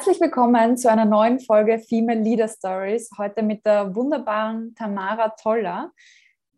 Herzlich willkommen zu einer neuen Folge Female Leader Stories. Heute mit der wunderbaren Tamara Toller,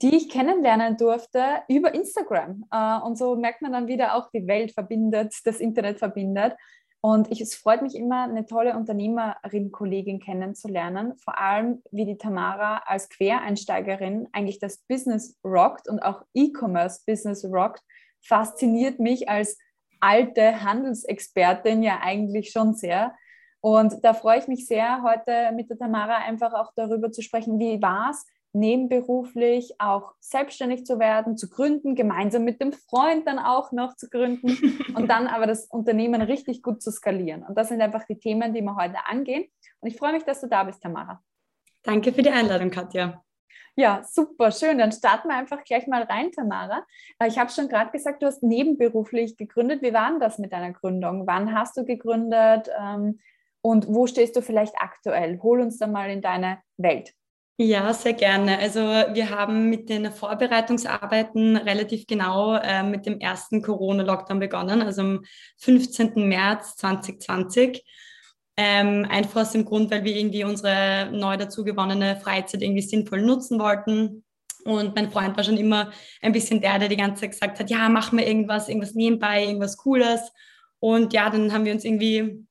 die ich kennenlernen durfte über Instagram. Äh, und so merkt man dann wieder auch, die Welt verbindet, das Internet verbindet. Und ich, es freut mich immer, eine tolle Unternehmerin, Kollegin kennenzulernen. Vor allem, wie die Tamara als Quereinsteigerin eigentlich das Business rockt und auch E-Commerce Business rockt, fasziniert mich als alte Handelsexpertin ja eigentlich schon sehr. Und da freue ich mich sehr, heute mit der Tamara einfach auch darüber zu sprechen, wie war es, nebenberuflich auch selbstständig zu werden, zu gründen, gemeinsam mit dem Freund dann auch noch zu gründen und dann aber das Unternehmen richtig gut zu skalieren. Und das sind einfach die Themen, die wir heute angehen. Und ich freue mich, dass du da bist, Tamara. Danke für die Einladung, Katja. Ja, super, schön. Dann starten wir einfach gleich mal rein, Tamara. Äh, ich habe schon gerade gesagt, du hast nebenberuflich gegründet. Wie war denn das mit deiner Gründung? Wann hast du gegründet ähm, und wo stehst du vielleicht aktuell? Hol uns da mal in deine Welt. Ja, sehr gerne. Also wir haben mit den Vorbereitungsarbeiten relativ genau äh, mit dem ersten Corona-Lockdown begonnen, also am 15. März 2020. Ähm, einfach aus dem Grund, weil wir irgendwie unsere neu dazu gewonnene Freizeit irgendwie sinnvoll nutzen wollten. Und mein Freund war schon immer ein bisschen der, der die ganze Zeit gesagt hat, ja, mach mir irgendwas, irgendwas nebenbei, irgendwas Cooles. Und ja, dann haben wir uns irgendwie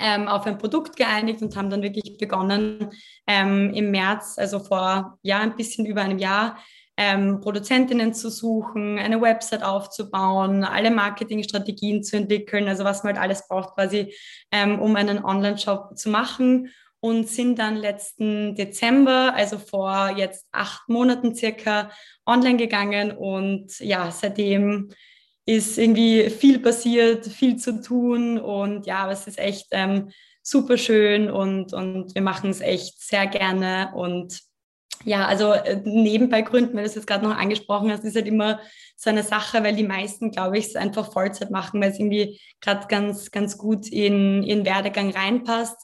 ähm, auf ein Produkt geeinigt und haben dann wirklich begonnen ähm, im März, also vor ja ein bisschen über einem Jahr, ähm, Produzentinnen zu suchen, eine Website aufzubauen, alle Marketingstrategien zu entwickeln, also was man halt alles braucht quasi, ähm, um einen Online-Shop zu machen und sind dann letzten Dezember, also vor jetzt acht Monaten circa, online gegangen und ja, seitdem ist irgendwie viel passiert, viel zu tun und ja, es ist echt ähm, super schön und, und wir machen es echt sehr gerne und ja, also äh, nebenbei gründen, weil du es jetzt gerade noch angesprochen hast, ist halt immer so eine Sache, weil die meisten, glaube ich, es einfach Vollzeit machen, weil es irgendwie gerade ganz, ganz gut in ihren Werdegang reinpasst.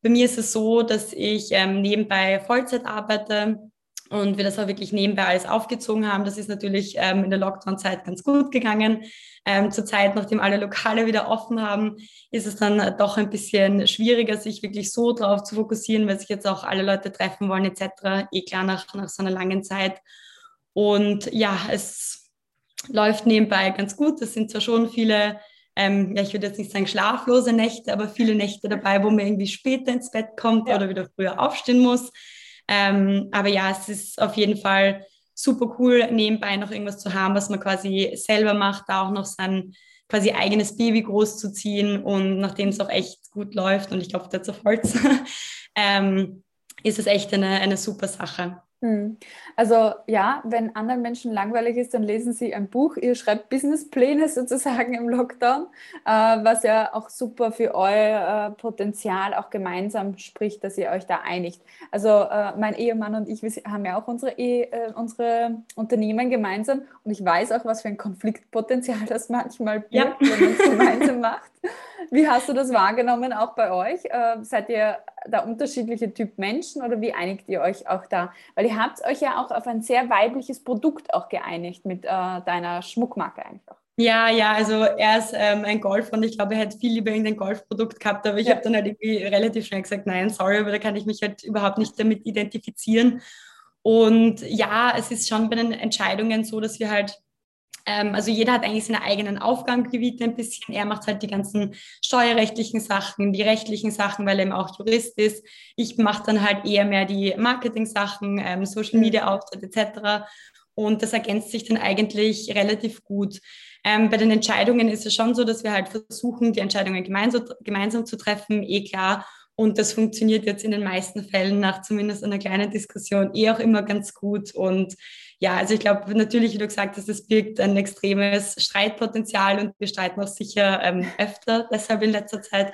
Bei mir ist es so, dass ich ähm, nebenbei Vollzeit arbeite und wir das auch wirklich nebenbei alles aufgezogen haben. Das ist natürlich ähm, in der Lockdown-Zeit ganz gut gegangen. Ähm, zur Zeit, nachdem alle Lokale wieder offen haben, ist es dann doch ein bisschen schwieriger, sich wirklich so drauf zu fokussieren, weil sich jetzt auch alle Leute treffen wollen etc. Eh klar nach, nach so einer langen Zeit. Und ja, es läuft nebenbei ganz gut. Es sind zwar schon viele ähm, ja, ich würde jetzt nicht sagen schlaflose Nächte, aber viele Nächte dabei, wo man irgendwie später ins Bett kommt ja. oder wieder früher aufstehen muss. Ähm, aber ja, es ist auf jeden Fall super cool, nebenbei noch irgendwas zu haben, was man quasi selber macht, da auch noch sein quasi eigenes Baby großzuziehen und nachdem es auch echt gut läuft und ich glaube, dazu Holz, ähm, ist es echt eine, eine super Sache. Hm. Also ja, wenn anderen Menschen langweilig ist, dann lesen sie ein Buch. Ihr schreibt Businesspläne sozusagen im Lockdown, äh, was ja auch super für euer äh, Potenzial auch gemeinsam spricht, dass ihr euch da einigt. Also äh, mein Ehemann und ich, wir haben ja auch unsere, e unsere Unternehmen gemeinsam und ich weiß auch, was für ein Konfliktpotenzial das manchmal birgt, ja. wenn man es gemeinsam macht. Wie hast du das wahrgenommen auch bei euch? seid ihr da unterschiedliche Typ Menschen oder wie einigt ihr euch auch da? Weil ihr habt euch ja auch auf ein sehr weibliches Produkt auch geeinigt mit äh, deiner Schmuckmarke einfach. Ja, ja, also er ist ähm, ein Golf und ich glaube, er hätte viel lieber irgendein Golfprodukt gehabt, aber ich ja. habe dann halt irgendwie relativ schnell gesagt, nein, sorry, aber da kann ich mich halt überhaupt nicht damit identifizieren. Und ja, es ist schon bei den Entscheidungen so, dass wir halt ähm, also jeder hat eigentlich seine eigenen Aufgabengebiete ein bisschen. Er macht halt die ganzen steuerrechtlichen Sachen, die rechtlichen Sachen, weil er eben auch Jurist ist. Ich mache dann halt eher mehr die Marketing-Sachen, ähm, Social Media Auftritt etc. Und das ergänzt sich dann eigentlich relativ gut. Ähm, bei den Entscheidungen ist es schon so, dass wir halt versuchen, die Entscheidungen gemeinsam, gemeinsam zu treffen, eh klar. Und das funktioniert jetzt in den meisten Fällen nach zumindest einer kleinen Diskussion eh auch immer ganz gut. Und ja, also ich glaube natürlich, wie du gesagt hast, es birgt ein extremes Streitpotenzial und wir streiten auch sicher ähm, öfter deshalb in letzter Zeit.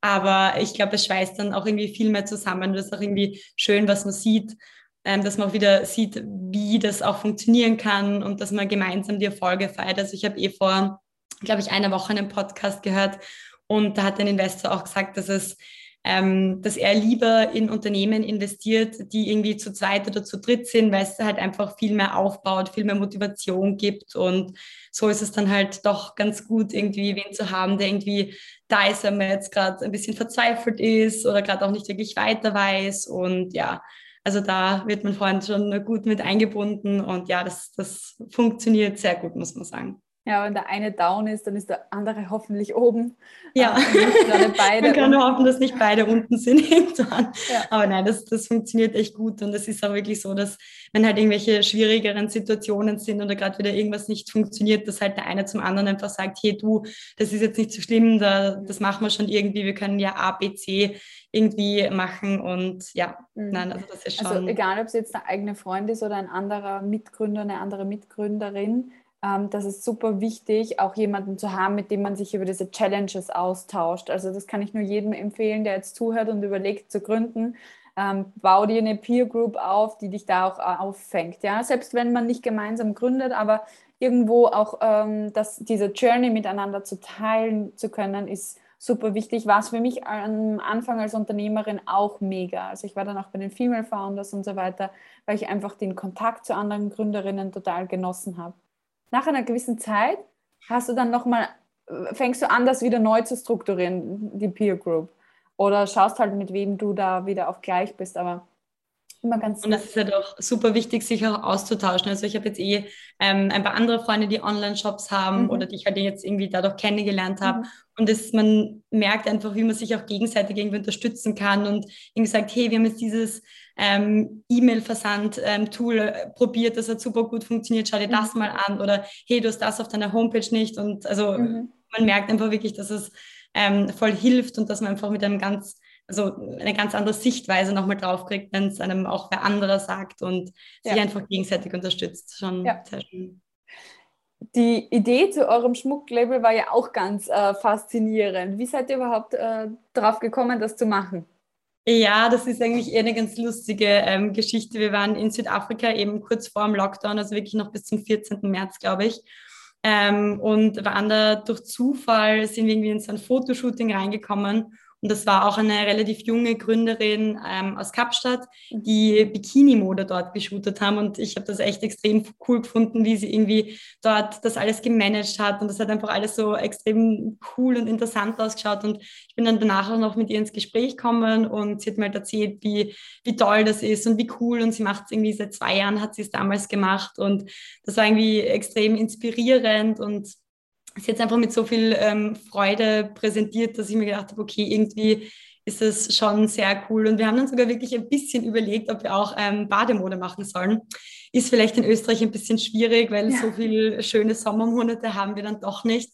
Aber ich glaube, es schweißt dann auch irgendwie viel mehr zusammen. Das ist auch irgendwie schön, was man sieht, ähm, dass man auch wieder sieht, wie das auch funktionieren kann und dass man gemeinsam die Erfolge feiert. Also ich habe eh vor, glaube ich, einer Woche einen Podcast gehört und da hat ein Investor auch gesagt, dass es ähm, dass er lieber in Unternehmen investiert, die irgendwie zu zweit oder zu dritt sind, weil es halt einfach viel mehr aufbaut, viel mehr Motivation gibt. Und so ist es dann halt doch ganz gut, irgendwie wen zu haben, der irgendwie da ist, wenn man jetzt gerade ein bisschen verzweifelt ist oder gerade auch nicht wirklich weiter weiß. Und ja, also da wird mein Freund schon gut mit eingebunden und ja, das, das funktioniert sehr gut, muss man sagen. Ja, wenn der eine down ist, dann ist der andere hoffentlich oben. Ja, äh, beide man kann nur hoffen, dass nicht beide unten sind. Ja. Aber nein, das, das funktioniert echt gut und es ist auch wirklich so, dass wenn halt irgendwelche schwierigeren Situationen sind oder gerade wieder irgendwas nicht funktioniert, dass halt der eine zum anderen einfach sagt, hey du, das ist jetzt nicht so schlimm, da, das machen wir schon irgendwie, wir können ja A, B, C irgendwie machen und ja, mhm. nein, also das ist also schon... Also egal, ob es jetzt der eigene Freund ist oder ein anderer Mitgründer, eine andere Mitgründerin, ähm, das ist super wichtig, auch jemanden zu haben, mit dem man sich über diese Challenges austauscht. Also das kann ich nur jedem empfehlen, der jetzt zuhört und überlegt zu gründen. Ähm, bau dir eine Peer Group auf, die dich da auch äh, auffängt. Ja? Selbst wenn man nicht gemeinsam gründet, aber irgendwo auch ähm, das, diese Journey miteinander zu teilen zu können, ist super wichtig. War es für mich am Anfang als Unternehmerin auch mega. Also ich war dann auch bei den Female Founders und so weiter, weil ich einfach den Kontakt zu anderen Gründerinnen total genossen habe nach einer gewissen Zeit hast du dann nochmal, fängst du an, das wieder neu zu strukturieren, die Peer Group. Oder schaust halt, mit wem du da wieder auf gleich bist. Aber immer ganz. Und das ist halt auch super wichtig, sich auch auszutauschen. Also ich habe jetzt eh ähm, ein paar andere Freunde, die Online-Shops haben mhm. oder die ich halt jetzt irgendwie dadurch kennengelernt habe. Mhm. Und das, man merkt einfach, wie man sich auch gegenseitig irgendwie unterstützen kann und irgendwie sagt, hey, wir haben jetzt dieses ähm, E-Mail-Versand-Tool ähm, probiert, das hat super gut funktioniert, schau dir mhm. das mal an oder hey, du hast das auf deiner Homepage nicht und also mhm. man merkt einfach wirklich, dass es ähm, voll hilft und dass man einfach mit einem ganz, also eine ganz andere Sichtweise nochmal draufkriegt, wenn es einem auch wer anderer sagt und ja. sich einfach gegenseitig unterstützt. Schon ja. sehr schön. Die Idee zu eurem Schmucklabel war ja auch ganz äh, faszinierend. Wie seid ihr überhaupt äh, drauf gekommen, das zu machen? Ja, das ist eigentlich eher eine ganz lustige ähm, Geschichte. Wir waren in Südafrika eben kurz vor dem Lockdown, also wirklich noch bis zum 14. März, glaube ich. Ähm, und waren da durch Zufall, sind wir irgendwie in so ein Fotoshooting reingekommen und das war auch eine relativ junge Gründerin ähm, aus Kapstadt, die Bikini-Mode dort geshootet haben. Und ich habe das echt extrem cool gefunden, wie sie irgendwie dort das alles gemanagt hat. Und das hat einfach alles so extrem cool und interessant ausgeschaut. Und ich bin dann danach auch noch mit ihr ins Gespräch gekommen und sie hat mir halt erzählt, wie, wie toll das ist und wie cool. Und sie macht es irgendwie seit zwei Jahren, hat sie es damals gemacht. Und das war irgendwie extrem inspirierend und ist jetzt einfach mit so viel ähm, Freude präsentiert, dass ich mir gedacht habe, okay, irgendwie ist das schon sehr cool. Und wir haben dann sogar wirklich ein bisschen überlegt, ob wir auch ähm, Bademode machen sollen. Ist vielleicht in Österreich ein bisschen schwierig, weil ja. so viele schöne Sommermonate haben wir dann doch nicht.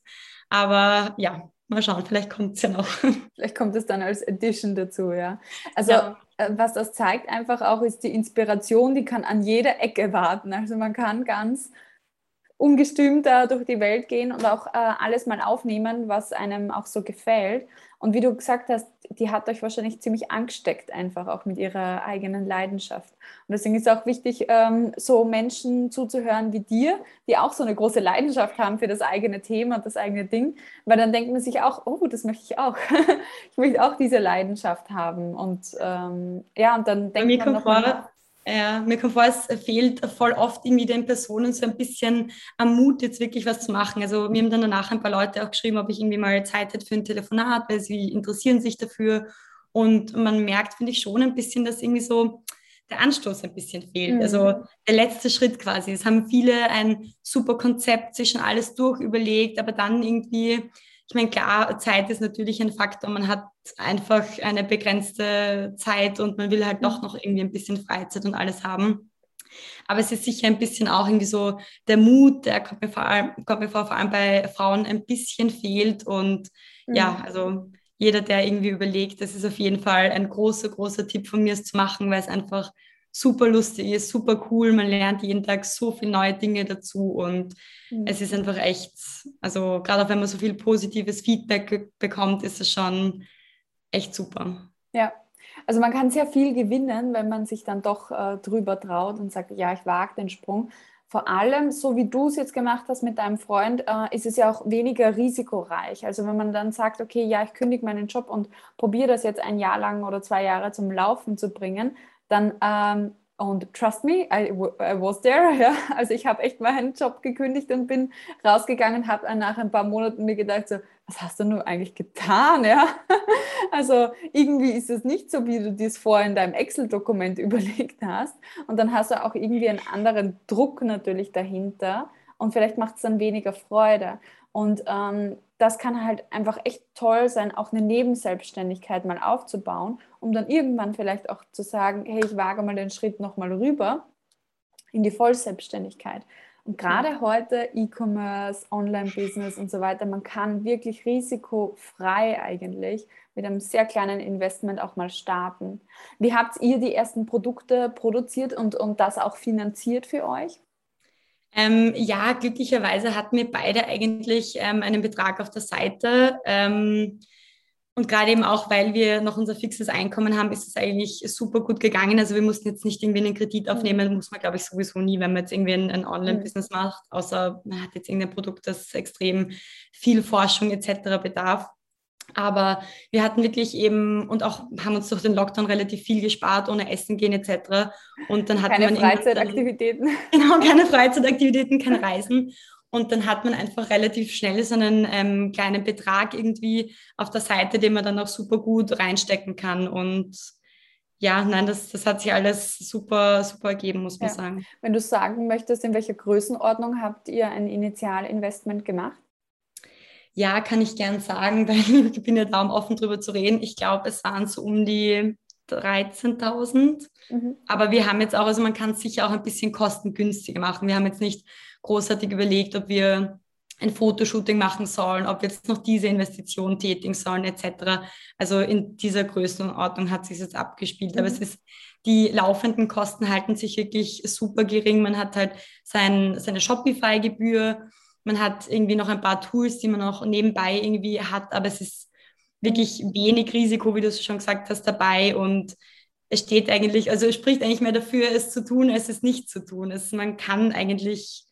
Aber ja, mal schauen, vielleicht kommt es ja noch. Vielleicht kommt es dann als Edition dazu, ja. Also ja. Äh, was das zeigt einfach auch, ist die Inspiration, die kann an jeder Ecke warten. Also man kann ganz ungestüm da durch die Welt gehen und auch äh, alles mal aufnehmen, was einem auch so gefällt. Und wie du gesagt hast, die hat euch wahrscheinlich ziemlich angesteckt, einfach auch mit ihrer eigenen Leidenschaft. Und deswegen ist es auch wichtig, ähm, so Menschen zuzuhören wie dir, die auch so eine große Leidenschaft haben für das eigene Thema und das eigene Ding, weil dann denkt man sich auch, oh, das möchte ich auch. ich möchte auch diese Leidenschaft haben. Und ähm, ja, und dann denkt man noch mal, ja, mir kommt vor, es fehlt voll oft irgendwie den Personen so ein bisschen am Mut, jetzt wirklich was zu machen. Also mir haben dann danach ein paar Leute auch geschrieben, ob ich irgendwie mal Zeit hätte für ein Telefonat, weil sie interessieren sich dafür. Und man merkt, finde ich, schon ein bisschen, dass irgendwie so der Anstoß ein bisschen fehlt. Mhm. Also der letzte Schritt quasi. Es haben viele ein super Konzept, sich schon alles durchüberlegt, aber dann irgendwie ich meine, klar, Zeit ist natürlich ein Faktor. Man hat einfach eine begrenzte Zeit und man will halt doch noch irgendwie ein bisschen Freizeit und alles haben. Aber es ist sicher ein bisschen auch irgendwie so der Mut, der kommt mir vor allem, kommt mir vor, vor allem bei Frauen ein bisschen fehlt. Und mhm. ja, also jeder, der irgendwie überlegt, das ist auf jeden Fall ein großer, großer Tipp von mir, es zu machen, weil es einfach super lustig ist, super cool. Man lernt jeden Tag so viele neue Dinge dazu und mhm. es ist einfach echt, also gerade auch wenn man so viel positives Feedback bekommt, ist es schon echt super. Ja, also man kann sehr viel gewinnen, wenn man sich dann doch äh, drüber traut und sagt, ja, ich wage den Sprung. vor allem, so wie du es jetzt gemacht hast mit deinem Freund, äh, ist es ja auch weniger risikoreich. Also wenn man dann sagt, okay, ja, ich kündige meinen Job und probiere das jetzt ein Jahr lang oder zwei Jahre zum Laufen zu bringen, dann ähm, und trust me, I, I was there. Ja. Also ich habe echt meinen Job gekündigt und bin rausgegangen, habe nach ein paar Monaten mir gedacht, so, was hast du nur eigentlich getan? Ja? Also irgendwie ist es nicht so, wie du dies vorher in deinem Excel-Dokument überlegt hast. Und dann hast du auch irgendwie einen anderen Druck natürlich dahinter. Und vielleicht macht es dann weniger Freude. Und ähm, das kann halt einfach echt toll sein, auch eine Nebenselbstständigkeit mal aufzubauen, um dann irgendwann vielleicht auch zu sagen, hey, ich wage mal den Schritt nochmal rüber in die Vollselbstständigkeit. Und gerade heute E-Commerce, Online-Business und so weiter, man kann wirklich risikofrei eigentlich mit einem sehr kleinen Investment auch mal starten. Wie habt ihr die ersten Produkte produziert und, und das auch finanziert für euch? Ähm, ja, glücklicherweise hatten wir beide eigentlich ähm, einen Betrag auf der Seite. Ähm, und gerade eben auch, weil wir noch unser fixes Einkommen haben, ist es eigentlich super gut gegangen. Also wir mussten jetzt nicht irgendwie einen Kredit mhm. aufnehmen, muss man, glaube ich, sowieso nie, wenn man jetzt irgendwie ein, ein Online-Business mhm. macht, außer man hat jetzt irgendein Produkt, das extrem viel Forschung etc. bedarf. Aber wir hatten wirklich eben und auch haben uns durch den Lockdown relativ viel gespart, ohne Essen gehen etc. Und dann hat keine Freizeitaktivitäten. Genau, keine Freizeitaktivitäten, kein Reisen. Und dann hat man einfach relativ schnell so einen ähm, kleinen Betrag irgendwie auf der Seite, den man dann auch super gut reinstecken kann. Und ja, nein, das, das hat sich alles super, super ergeben, muss man ja. sagen. Wenn du sagen möchtest, in welcher Größenordnung habt ihr ein Initialinvestment gemacht? Ja, kann ich gern sagen, weil ich bin ja da, um offen drüber zu reden. Ich glaube, es waren so um die 13.000. Mhm. Aber wir haben jetzt auch, also man kann es sicher auch ein bisschen kostengünstiger machen. Wir haben jetzt nicht großartig überlegt, ob wir ein Fotoshooting machen sollen, ob wir jetzt noch diese Investition tätigen sollen, etc. Also in dieser Größenordnung hat sich jetzt abgespielt. Mhm. Aber es ist, die laufenden Kosten halten sich wirklich super gering. Man hat halt sein, seine Shopify-Gebühr, man hat irgendwie noch ein paar Tools, die man auch nebenbei irgendwie hat, aber es ist wirklich wenig Risiko, wie du es schon gesagt hast, dabei. Und es steht eigentlich, also es spricht eigentlich mehr dafür, es zu tun, als es nicht zu tun. Es, man kann eigentlich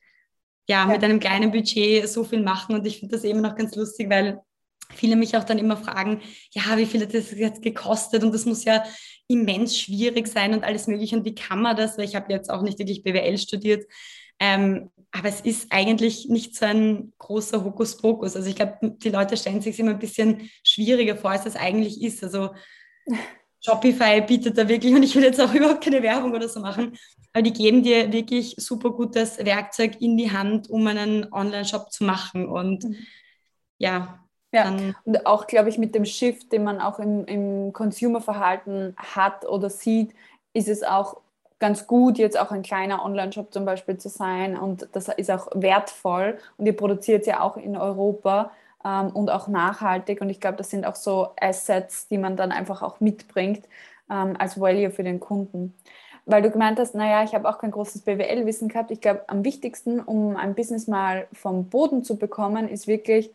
ja, ja, mit einem kleinen Budget so viel machen. Und ich finde das eben noch ganz lustig, weil viele mich auch dann immer fragen, ja, wie viel hat das jetzt gekostet? Und das muss ja immens schwierig sein und alles mögliche. Und wie kann man das, weil ich habe jetzt auch nicht wirklich BWL studiert, ähm, aber es ist eigentlich nicht so ein großer Hokuspokus. Also ich glaube, die Leute stellen sich immer ein bisschen schwieriger vor, als es eigentlich ist. Also Shopify bietet da wirklich, und ich will jetzt auch überhaupt keine Werbung oder so machen, aber die geben dir wirklich super gutes Werkzeug in die Hand, um einen Online-Shop zu machen. Und mhm. ja. Ja, und auch, glaube ich, mit dem Shift, den man auch im, im Consumer-Verhalten hat oder sieht, ist es auch ganz gut, jetzt auch ein kleiner Online-Shop zum Beispiel zu sein und das ist auch wertvoll und ihr produziert ja auch in Europa ähm, und auch nachhaltig und ich glaube, das sind auch so Assets, die man dann einfach auch mitbringt ähm, als Value für den Kunden. Weil du gemeint hast, naja, ich habe auch kein großes BWL-Wissen gehabt. Ich glaube, am wichtigsten, um ein Business mal vom Boden zu bekommen, ist wirklich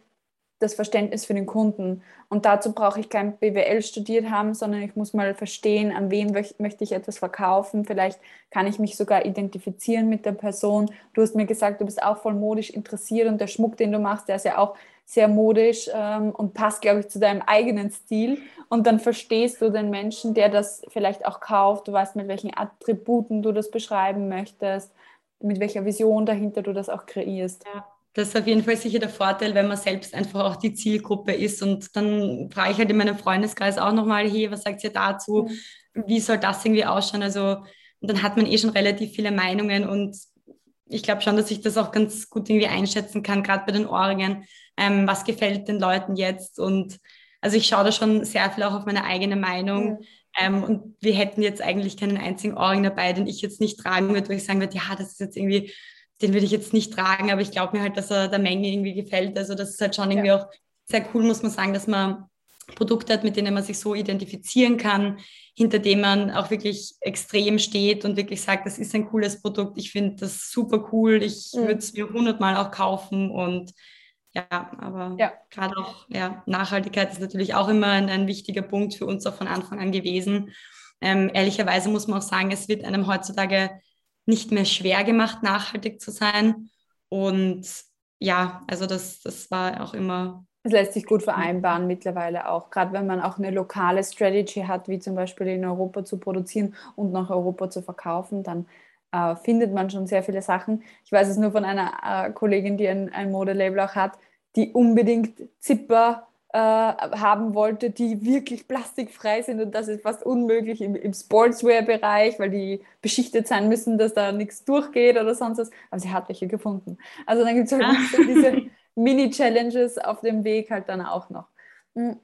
das Verständnis für den Kunden. Und dazu brauche ich kein BWL studiert haben, sondern ich muss mal verstehen, an wen möchte ich etwas verkaufen. Vielleicht kann ich mich sogar identifizieren mit der Person. Du hast mir gesagt, du bist auch voll modisch interessiert und der Schmuck, den du machst, der ist ja auch sehr modisch ähm, und passt, glaube ich, zu deinem eigenen Stil. Und dann verstehst du den Menschen, der das vielleicht auch kauft. Du weißt, mit welchen Attributen du das beschreiben möchtest, mit welcher Vision dahinter du das auch kreierst. Ja das ist auf jeden Fall sicher der Vorteil, wenn man selbst einfach auch die Zielgruppe ist. Und dann frage ich halt in meinem Freundeskreis auch nochmal, hey, was sagt ihr dazu? Mhm. Wie soll das irgendwie ausschauen? Also, und dann hat man eh schon relativ viele Meinungen und ich glaube schon, dass ich das auch ganz gut irgendwie einschätzen kann, gerade bei den Ohrringen. Ähm, was gefällt den Leuten jetzt? Und also ich schaue da schon sehr viel auch auf meine eigene Meinung. Mhm. Ähm, und wir hätten jetzt eigentlich keinen einzigen Ohrring dabei, den ich jetzt nicht tragen würde, wo ich sagen würde, ja, das ist jetzt irgendwie den würde ich jetzt nicht tragen, aber ich glaube mir halt, dass er der Menge irgendwie gefällt. Also das ist halt schon irgendwie ja. auch sehr cool, muss man sagen, dass man Produkte hat, mit denen man sich so identifizieren kann, hinter dem man auch wirklich extrem steht und wirklich sagt, das ist ein cooles Produkt, ich finde das super cool, ich mhm. würde es mir hundertmal auch kaufen und ja, aber ja. gerade auch ja, Nachhaltigkeit ist natürlich auch immer ein, ein, wichtiger Punkt für uns auch von Anfang an gewesen. Ähm, ehrlicherweise muss man auch sagen, es wird einem heutzutage nicht mehr schwer gemacht, nachhaltig zu sein. Und ja, also das, das war auch immer. Es lässt sich gut vereinbaren mittlerweile auch, gerade wenn man auch eine lokale Strategy hat, wie zum Beispiel in Europa zu produzieren und nach Europa zu verkaufen, dann äh, findet man schon sehr viele Sachen. Ich weiß es nur von einer äh, Kollegin, die ein, ein Modelabel auch hat, die unbedingt Zipper haben wollte, die wirklich plastikfrei sind und das ist fast unmöglich im, im Sportswear-Bereich, weil die beschichtet sein müssen, dass da nichts durchgeht oder sonst was. Aber sie hat welche gefunden. Also dann gibt es halt ah. diese Mini-Challenges auf dem Weg halt dann auch noch. Hm,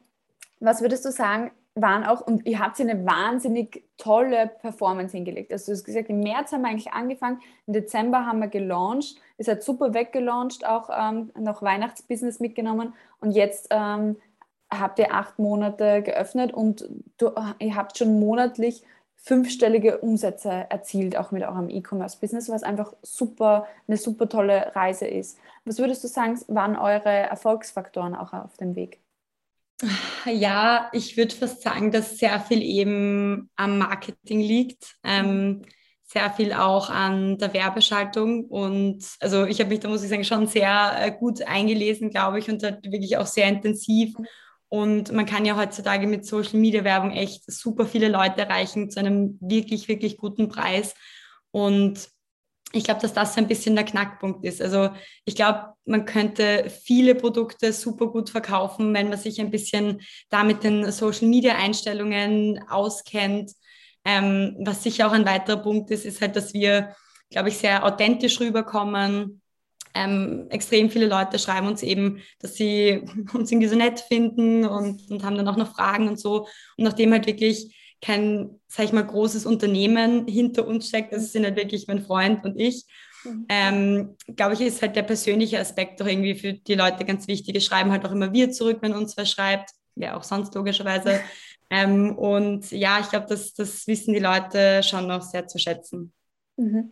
was würdest du sagen, waren auch, und ihr habt eine wahnsinnig tolle Performance hingelegt. Also du hast gesagt, im März haben wir eigentlich angefangen, im Dezember haben wir gelauncht, ist halt super weggelauncht, auch ähm, noch Weihnachtsbusiness mitgenommen und jetzt ähm, habt ihr acht Monate geöffnet und du, ihr habt schon monatlich fünfstellige Umsätze erzielt, auch mit eurem E-Commerce-Business, was einfach super, eine super tolle Reise ist. Was würdest du sagen, waren eure Erfolgsfaktoren auch auf dem Weg? Ja, ich würde fast sagen, dass sehr viel eben am Marketing liegt. Ähm, sehr viel auch an der Werbeschaltung. Und also ich habe mich da, muss ich sagen, schon sehr äh, gut eingelesen, glaube ich, und wirklich auch sehr intensiv. Und man kann ja heutzutage mit Social Media Werbung echt super viele Leute erreichen zu einem wirklich, wirklich guten Preis. Und ich glaube, dass das ein bisschen der Knackpunkt ist. Also ich glaube, man könnte viele Produkte super gut verkaufen, wenn man sich ein bisschen da mit den Social-Media-Einstellungen auskennt. Ähm, was sicher auch ein weiterer Punkt ist, ist halt, dass wir, glaube ich, sehr authentisch rüberkommen. Ähm, extrem viele Leute schreiben uns eben, dass sie uns irgendwie so nett finden und, und haben dann auch noch Fragen und so. Und nachdem halt wirklich kein, sag ich mal, großes Unternehmen hinter uns steckt. Das sind halt wirklich mein Freund und ich. Mhm. Ähm, glaube ich, ist halt der persönliche Aspekt doch irgendwie für die Leute ganz wichtig. Es schreiben halt auch immer wir zurück, wenn uns wer schreibt. Wer auch sonst logischerweise. ähm, und ja, ich glaube, das, das wissen die Leute schon noch sehr zu schätzen. Mhm.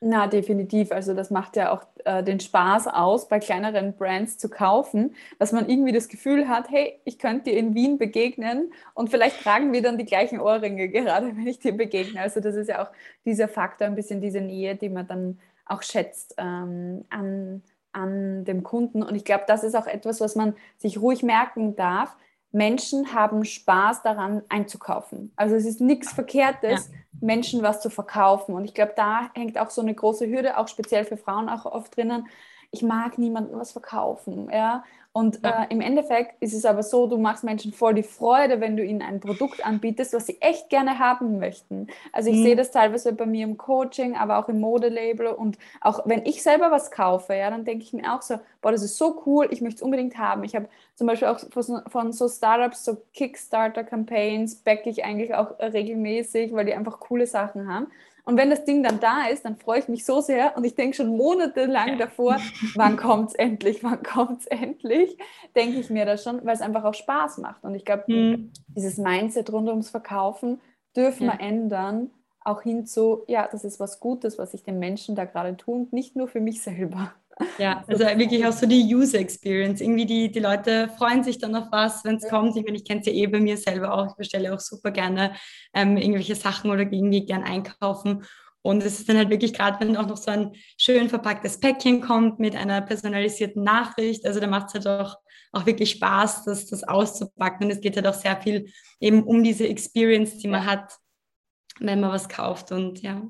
Na, definitiv. Also das macht ja auch äh, den Spaß aus, bei kleineren Brands zu kaufen, dass man irgendwie das Gefühl hat, hey, ich könnte dir in Wien begegnen und vielleicht tragen wir dann die gleichen Ohrringe gerade, wenn ich dir begegne. Also das ist ja auch dieser Faktor, ein bisschen diese Nähe, die man dann auch schätzt ähm, an, an dem Kunden. Und ich glaube, das ist auch etwas, was man sich ruhig merken darf. Menschen haben Spaß daran einzukaufen. Also es ist nichts Verkehrtes, ja. Menschen was zu verkaufen. Und ich glaube, da hängt auch so eine große Hürde, auch speziell für Frauen auch oft drinnen. Ich mag niemandem was verkaufen. Ja? Und ja. äh, im Endeffekt ist es aber so, du machst Menschen voll die Freude, wenn du ihnen ein Produkt anbietest, was sie echt gerne haben möchten. Also ich mhm. sehe das teilweise bei mir im Coaching, aber auch im Modelabel und auch wenn ich selber was kaufe, ja, dann denke ich mir auch so, boah, das ist so cool, ich möchte es unbedingt haben. Ich habe zum Beispiel auch von, von so Startups, so Kickstarter-Campaigns, backe ich eigentlich auch regelmäßig, weil die einfach coole Sachen haben. Und wenn das Ding dann da ist, dann freue ich mich so sehr und ich denke schon monatelang ja. davor, wann kommt es endlich, wann kommt es endlich, denke ich mir das schon, weil es einfach auch Spaß macht. Und ich glaube, mhm. dieses Mindset rund ums Verkaufen dürfen ja. wir ändern, auch hin zu, ja, das ist was Gutes, was ich den Menschen da gerade tun, nicht nur für mich selber. Ja, also wirklich auch so die User Experience. Irgendwie die, die Leute freuen sich dann auf was, wenn es kommt. Ich meine, ich kenne es ja eh bei mir selber auch. Ich bestelle auch super gerne ähm, irgendwelche Sachen oder irgendwie gern einkaufen. Und es ist dann halt wirklich gerade, wenn auch noch so ein schön verpacktes Päckchen kommt mit einer personalisierten Nachricht. Also da macht es halt auch, auch wirklich Spaß, das, das auszupacken. Und es geht halt auch sehr viel eben um diese Experience, die man hat, wenn man was kauft. Und ja.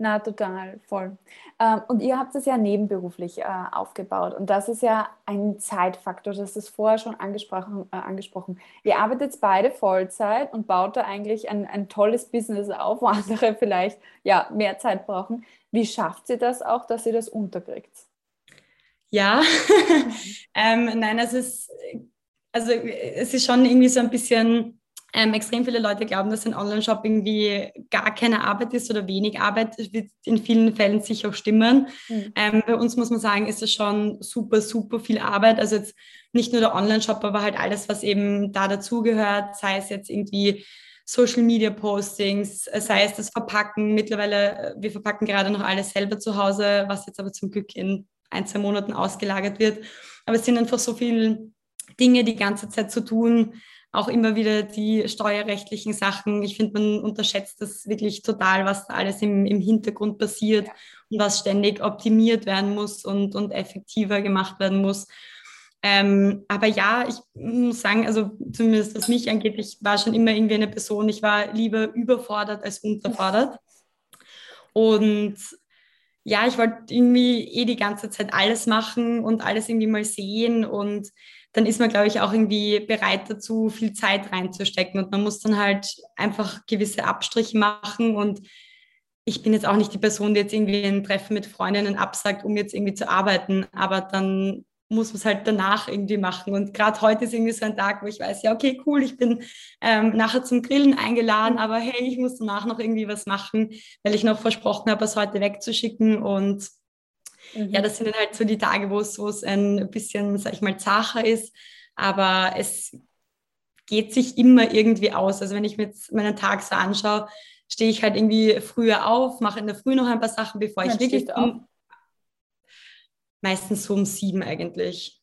Na, total, voll. Ähm, und ihr habt es ja nebenberuflich äh, aufgebaut. Und das ist ja ein Zeitfaktor, das ist vorher schon angesprochen. Äh, angesprochen. Ihr arbeitet beide Vollzeit und baut da eigentlich ein, ein tolles Business auf, wo andere vielleicht ja, mehr Zeit brauchen. Wie schafft ihr das auch, dass ihr das unterkriegt? Ja, ähm, nein, es ist, also es ist schon irgendwie so ein bisschen ähm, extrem viele Leute glauben, dass ein Online-Shop irgendwie gar keine Arbeit ist oder wenig Arbeit. Das wird in vielen Fällen sicher auch stimmen. Mhm. Ähm, bei uns muss man sagen, ist es schon super, super viel Arbeit. Also jetzt nicht nur der Online-Shop, aber halt alles, was eben da dazugehört, sei es jetzt irgendwie Social Media Postings, äh, sei es das Verpacken. Mittlerweile, äh, wir verpacken gerade noch alles selber zu Hause, was jetzt aber zum Glück in ein, zwei Monaten ausgelagert wird. Aber es sind einfach so viele Dinge die ganze Zeit zu tun auch immer wieder die steuerrechtlichen Sachen. Ich finde, man unterschätzt das wirklich total, was da alles im, im Hintergrund passiert ja. und was ständig optimiert werden muss und, und effektiver gemacht werden muss. Ähm, aber ja, ich muss sagen, also zumindest was mich angeht, ich war schon immer irgendwie eine Person, ich war lieber überfordert als unterfordert. Und ja, ich wollte irgendwie eh die ganze Zeit alles machen und alles irgendwie mal sehen und dann ist man, glaube ich, auch irgendwie bereit dazu, viel Zeit reinzustecken und man muss dann halt einfach gewisse Abstriche machen und ich bin jetzt auch nicht die Person, die jetzt irgendwie ein Treffen mit Freundinnen absagt, um jetzt irgendwie zu arbeiten, aber dann muss man es halt danach irgendwie machen. Und gerade heute ist irgendwie so ein Tag, wo ich weiß, ja, okay, cool, ich bin ähm, nachher zum Grillen eingeladen, aber hey, ich muss danach noch irgendwie was machen, weil ich noch versprochen habe, es heute wegzuschicken. Und mhm. ja, das sind dann halt so die Tage, wo es, ein bisschen, sag ich mal, zacher ist. Aber es geht sich immer irgendwie aus. Also wenn ich mir jetzt meinen Tag so anschaue, stehe ich halt irgendwie früher auf, mache in der Früh noch ein paar Sachen, bevor ich wirklich meistens so um sieben eigentlich.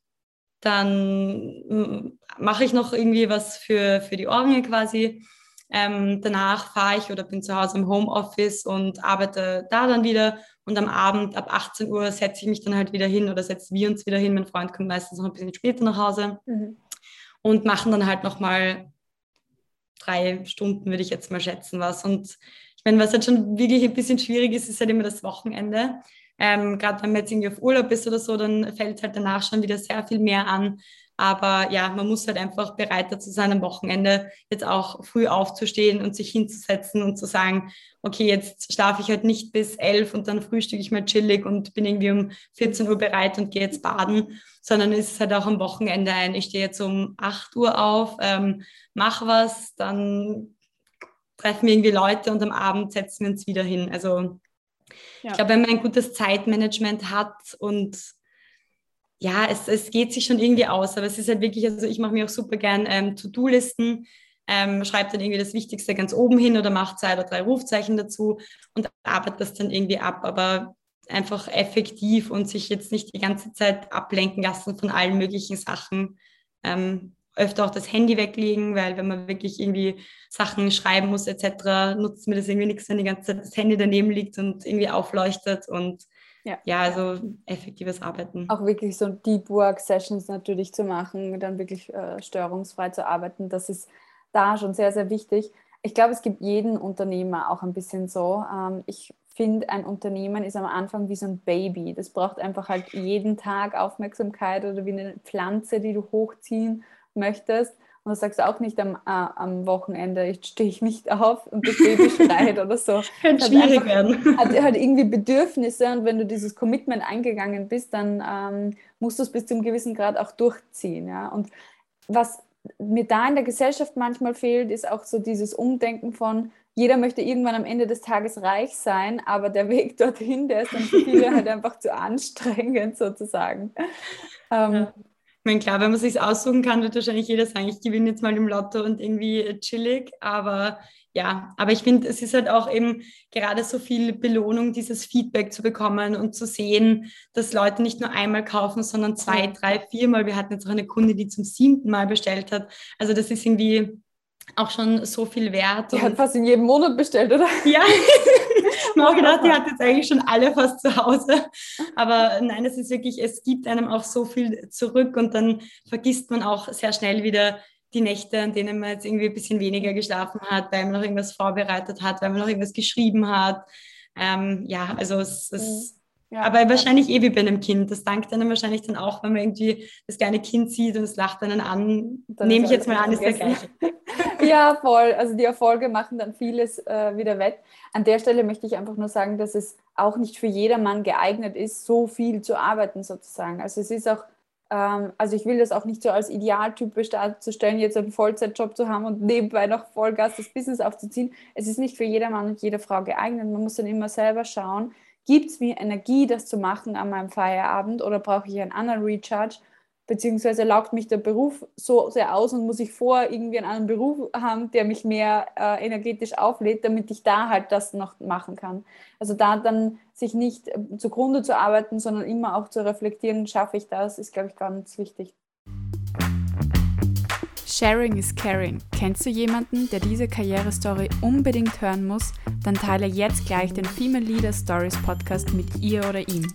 Dann mache ich noch irgendwie was für, für die Orgel quasi. Ähm, danach fahre ich oder bin zu Hause im Homeoffice und arbeite da dann wieder. Und am Abend ab 18 Uhr setze ich mich dann halt wieder hin oder setzen wir uns wieder hin. Mein Freund kommt meistens noch ein bisschen später nach Hause mhm. und machen dann halt nochmal drei Stunden, würde ich jetzt mal schätzen, was. Und ich meine, was halt schon wirklich ein bisschen schwierig ist, ist halt immer das Wochenende. Ähm, Gerade wenn man jetzt irgendwie auf Urlaub ist oder so, dann fällt halt danach schon wieder sehr viel mehr an. Aber ja, man muss halt einfach bereit dazu sein, am Wochenende jetzt auch früh aufzustehen und sich hinzusetzen und zu sagen, okay, jetzt schlafe ich halt nicht bis elf und dann frühstücke ich mal chillig und bin irgendwie um 14 Uhr bereit und gehe jetzt baden, sondern es ist halt auch am Wochenende ein, ich stehe jetzt um 8 Uhr auf, ähm, mache was, dann treffen wir irgendwie Leute und am Abend setzen wir uns wieder hin. Also ja. Ich glaube, wenn man ein gutes Zeitmanagement hat und ja, es, es geht sich schon irgendwie aus, aber es ist halt wirklich, also ich mache mir auch super gern ähm, To-Do-Listen, ähm, schreibe dann irgendwie das Wichtigste ganz oben hin oder mache zwei oder drei Rufzeichen dazu und arbeite das dann irgendwie ab, aber einfach effektiv und sich jetzt nicht die ganze Zeit ablenken lassen von allen möglichen Sachen. Ähm, öfter auch das Handy weglegen, weil wenn man wirklich irgendwie Sachen schreiben muss etc., nutzt mir das irgendwie nichts, wenn die ganze Zeit das Handy daneben liegt und irgendwie aufleuchtet und ja, ja also effektives Arbeiten. Auch wirklich so Deep Work Sessions natürlich zu machen, dann wirklich äh, störungsfrei zu arbeiten, das ist da schon sehr, sehr wichtig. Ich glaube, es gibt jeden Unternehmer auch ein bisschen so. Ähm, ich finde, ein Unternehmen ist am Anfang wie so ein Baby. Das braucht einfach halt jeden Tag Aufmerksamkeit oder wie eine Pflanze, die du hochziehen möchtest. Und du sagst auch nicht am, äh, am Wochenende, jetzt stehe ich nicht auf und das Baby schreit oder so. Könnte schwierig einfach, werden. Hat halt irgendwie Bedürfnisse und wenn du dieses Commitment eingegangen bist, dann ähm, musst du es bis zu einem gewissen Grad auch durchziehen. Ja? Und was mir da in der Gesellschaft manchmal fehlt, ist auch so dieses Umdenken von, jeder möchte irgendwann am Ende des Tages reich sein, aber der Weg dorthin, der ist dann für viele halt einfach zu anstrengend sozusagen. Ähm, ja. Ich meine, klar, wenn man sich aussuchen kann, wird wahrscheinlich jeder sagen, ich gewinne jetzt mal im Lotto und irgendwie chillig. Aber ja, aber ich finde, es ist halt auch eben gerade so viel Belohnung, dieses Feedback zu bekommen und zu sehen, dass Leute nicht nur einmal kaufen, sondern zwei, drei, viermal. Wir hatten jetzt auch eine Kunde, die zum siebten Mal bestellt hat. Also das ist irgendwie auch schon so viel wert. Die hat fast in jedem Monat bestellt, oder? Ja, ich habe gedacht, die hat jetzt eigentlich schon alle fast zu Hause. Aber nein, es ist wirklich, es gibt einem auch so viel zurück und dann vergisst man auch sehr schnell wieder die Nächte, an denen man jetzt irgendwie ein bisschen weniger geschlafen hat, weil man noch irgendwas vorbereitet hat, weil man noch irgendwas geschrieben hat. Ähm, ja, also es, es mhm. Ja, aber wahrscheinlich eh wie bei einem Kind. Das dankt einem wahrscheinlich dann auch, wenn man irgendwie das kleine Kind sieht und es lacht einen an. Dann Nehme ich jetzt mal an, ist der gleiche. ja, voll. Also die Erfolge machen dann vieles äh, wieder wett. An der Stelle möchte ich einfach nur sagen, dass es auch nicht für jedermann geeignet ist, so viel zu arbeiten sozusagen. Also es ist auch, ähm, also ich will das auch nicht so als idealtypisch darzustellen, jetzt einen Vollzeitjob zu haben und nebenbei noch Vollgas das Business aufzuziehen. Es ist nicht für jedermann und jede Frau geeignet. Man muss dann immer selber schauen, gibt es mir Energie, das zu machen an meinem Feierabend oder brauche ich einen anderen Recharge? Beziehungsweise laugt mich der Beruf so sehr aus und muss ich vor irgendwie einen anderen Beruf haben, der mich mehr äh, energetisch auflädt, damit ich da halt das noch machen kann. Also da dann sich nicht äh, zugrunde zu arbeiten, sondern immer auch zu reflektieren, schaffe ich das, ist, glaube ich, ganz wichtig. Sharing is Caring. Kennst du jemanden, der diese Karrierestory unbedingt hören muss? Dann teile jetzt gleich den Female Leader Stories Podcast mit ihr oder ihm.